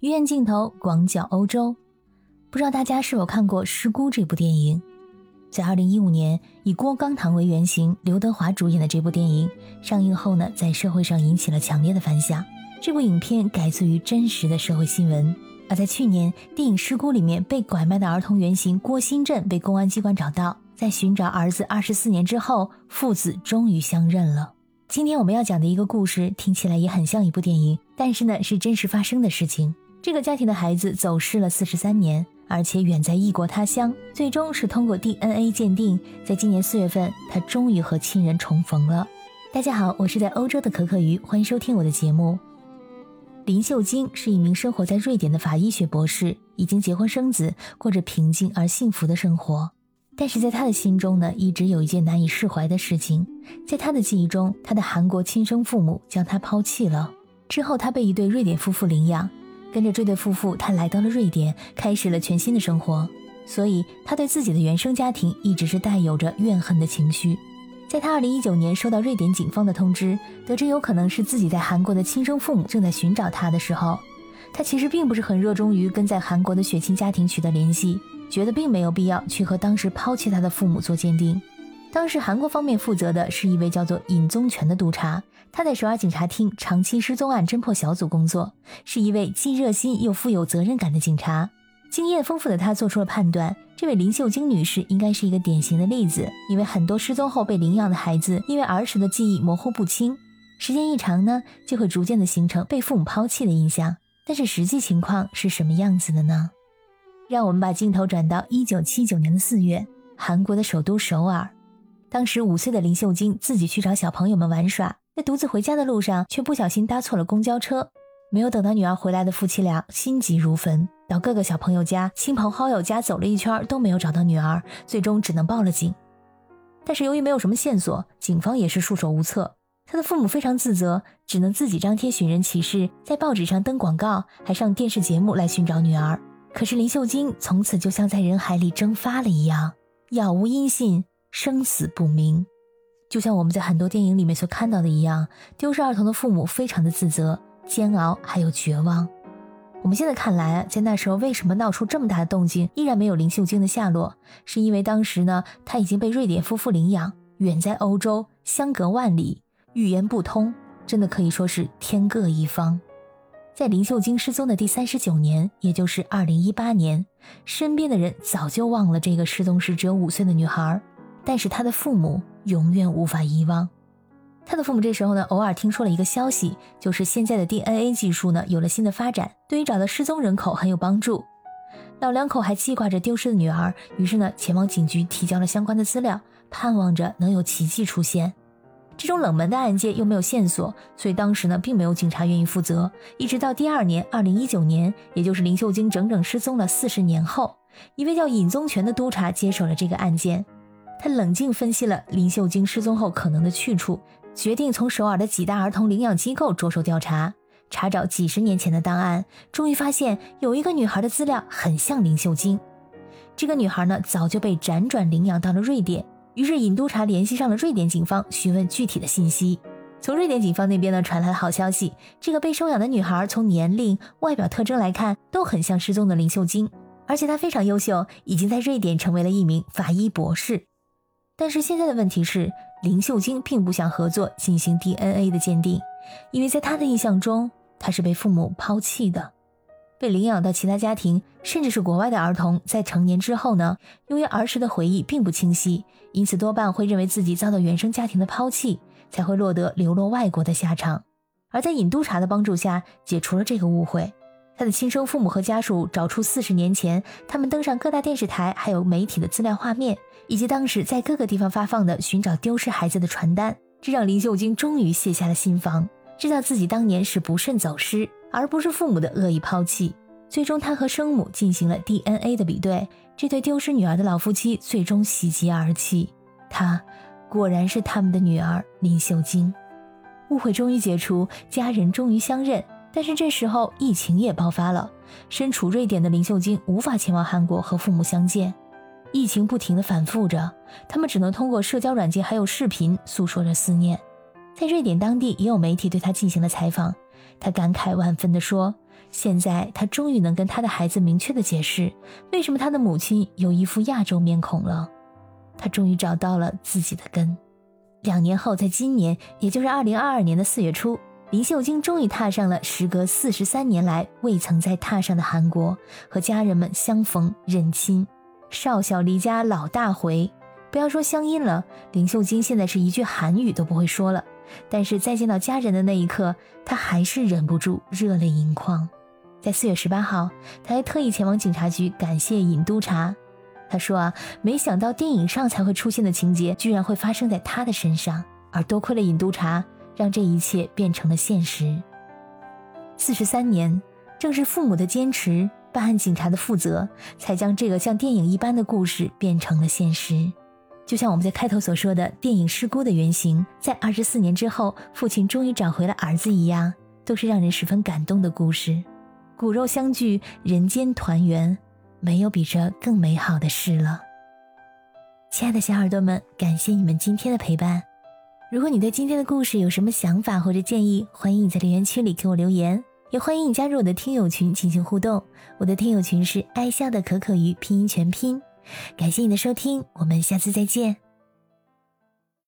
鱼眼镜头广角欧洲，不知道大家是否看过《失孤》这部电影？在二零一五年，以郭刚堂为原型，刘德华主演的这部电影上映后呢，在社会上引起了强烈的反响。这部影片改自于真实的社会新闻。而在去年，电影《失孤》里面被拐卖的儿童原型郭新振被公安机关找到，在寻找儿子二十四年之后，父子终于相认了。今天我们要讲的一个故事，听起来也很像一部电影，但是呢，是真实发生的事情。这个家庭的孩子走失了四十三年。而且远在异国他乡，最终是通过 DNA 鉴定，在今年四月份，他终于和亲人重逢了。大家好，我是在欧洲的可可鱼，欢迎收听我的节目。林秀晶是一名生活在瑞典的法医学博士，已经结婚生子，过着平静而幸福的生活。但是在他的心中呢，一直有一件难以释怀的事情。在他的记忆中，他的韩国亲生父母将他抛弃了，之后他被一对瑞典夫妇领养。跟着这对夫妇，他来到了瑞典，开始了全新的生活。所以，他对自己的原生家庭一直是带有着怨恨的情绪。在他2019年收到瑞典警方的通知，得知有可能是自己在韩国的亲生父母正在寻找他的时候，他其实并不是很热衷于跟在韩国的血亲家庭取得联系，觉得并没有必要去和当时抛弃他的父母做鉴定。当时韩国方面负责的是一位叫做尹宗全的督察。他在首尔警察厅长期失踪案侦破小组工作，是一位既热心又富有责任感的警察。经验丰富的他做出了判断：这位林秀晶女士应该是一个典型的例子。因为很多失踪后被领养的孩子，因为儿时的记忆模糊不清，时间一长呢，就会逐渐的形成被父母抛弃的印象。但是实际情况是什么样子的呢？让我们把镜头转到一九七九年的四月，韩国的首都首尔。当时五岁的林秀晶自己去找小朋友们玩耍。在独自回家的路上，却不小心搭错了公交车。没有等到女儿回来的夫妻俩心急如焚，到各个小朋友家、亲朋好友家走了一圈，都没有找到女儿，最终只能报了警。但是由于没有什么线索，警方也是束手无策。他的父母非常自责，只能自己张贴寻人启事，在报纸上登广告，还上电视节目来寻找女儿。可是林秀晶从此就像在人海里蒸发了一样，杳无音信，生死不明。就像我们在很多电影里面所看到的一样，丢失儿童的父母非常的自责、煎熬，还有绝望。我们现在看来，在那时候为什么闹出这么大的动静，依然没有林秀晶的下落？是因为当时呢，她已经被瑞典夫妇领养，远在欧洲，相隔万里，语言不通，真的可以说是天各一方。在林秀晶失踪的第三十九年，也就是二零一八年，身边的人早就忘了这个失踪时只有五岁的女孩。但是他的父母永远无法遗忘。他的父母这时候呢，偶尔听说了一个消息，就是现在的 DNA 技术呢有了新的发展，对于找到失踪人口很有帮助。老两口还记挂着丢失的女儿，于是呢前往警局提交了相关的资料，盼望着能有奇迹出现。这种冷门的案件又没有线索，所以当时呢并没有警察愿意负责。一直到第二年，二零一九年，也就是林秀晶整整失踪了四十年后，一位叫尹宗全的督察接手了这个案件。他冷静分析了林秀晶失踪后可能的去处，决定从首尔的几大儿童领养机构着手调查，查找几十年前的档案，终于发现有一个女孩的资料很像林秀晶。这个女孩呢，早就被辗转领养到了瑞典。于是尹督察联系上了瑞典警方，询问具体的信息。从瑞典警方那边呢传来了好消息，这个被收养的女孩从年龄、外表特征来看，都很像失踪的林秀晶，而且她非常优秀，已经在瑞典成为了一名法医博士。但是现在的问题是，林秀晶并不想合作进行 DNA 的鉴定，因为在她的印象中，她是被父母抛弃的，被领养到其他家庭，甚至是国外的儿童，在成年之后呢，由于儿时的回忆并不清晰，因此多半会认为自己遭到原生家庭的抛弃，才会落得流落外国的下场。而在尹督察的帮助下，解除了这个误会。他的亲生父母和家属找出四十年前他们登上各大电视台还有媒体的资料画面，以及当时在各个地方发放的寻找丢失孩子的传单，这让林秀晶终于卸下了心防，知道自己当年是不慎走失，而不是父母的恶意抛弃。最终，他和生母进行了 DNA 的比对，这对丢失女儿的老夫妻最终喜极而泣，她果然是他们的女儿林秀晶。误会终于解除，家人终于相认。但是这时候疫情也爆发了，身处瑞典的林秀晶无法前往韩国和父母相见，疫情不停的反复着，他们只能通过社交软件还有视频诉说着思念。在瑞典当地也有媒体对他进行了采访，他感慨万分的说：“现在他终于能跟他的孩子明确的解释，为什么他的母亲有一副亚洲面孔了。他终于找到了自己的根。两年后，在今年，也就是二零二二年的四月初，林秀晶终于踏上了时隔四十三年来未曾再踏上的韩国，和家人们相逢认亲。少小离家老大回，不要说乡音了，林秀晶现在是一句韩语都不会说了。但是再见到家人的那一刻，她还是忍不住热泪盈眶。在四月十八号，她还特意前往警察局感谢尹督察。他说啊，没想到电影上才会出现的情节，居然会发生在他的身上。而多亏了尹督察，让这一切变成了现实。四十三年，正是父母的坚持，办案警察的负责，才将这个像电影一般的故事变成了现实。就像我们在开头所说的，电影《失孤》的原型，在二十四年之后，父亲终于找回了儿子一样，都是让人十分感动的故事。骨肉相聚，人间团圆，没有比这更美好的事了。亲爱的小耳朵们，感谢你们今天的陪伴。如果你对今天的故事有什么想法或者建议，欢迎你在留言区里给我留言，也欢迎你加入我的听友群进行互动。我的听友群是爱笑的可可鱼拼音全拼。感谢你的收听，我们下次再见。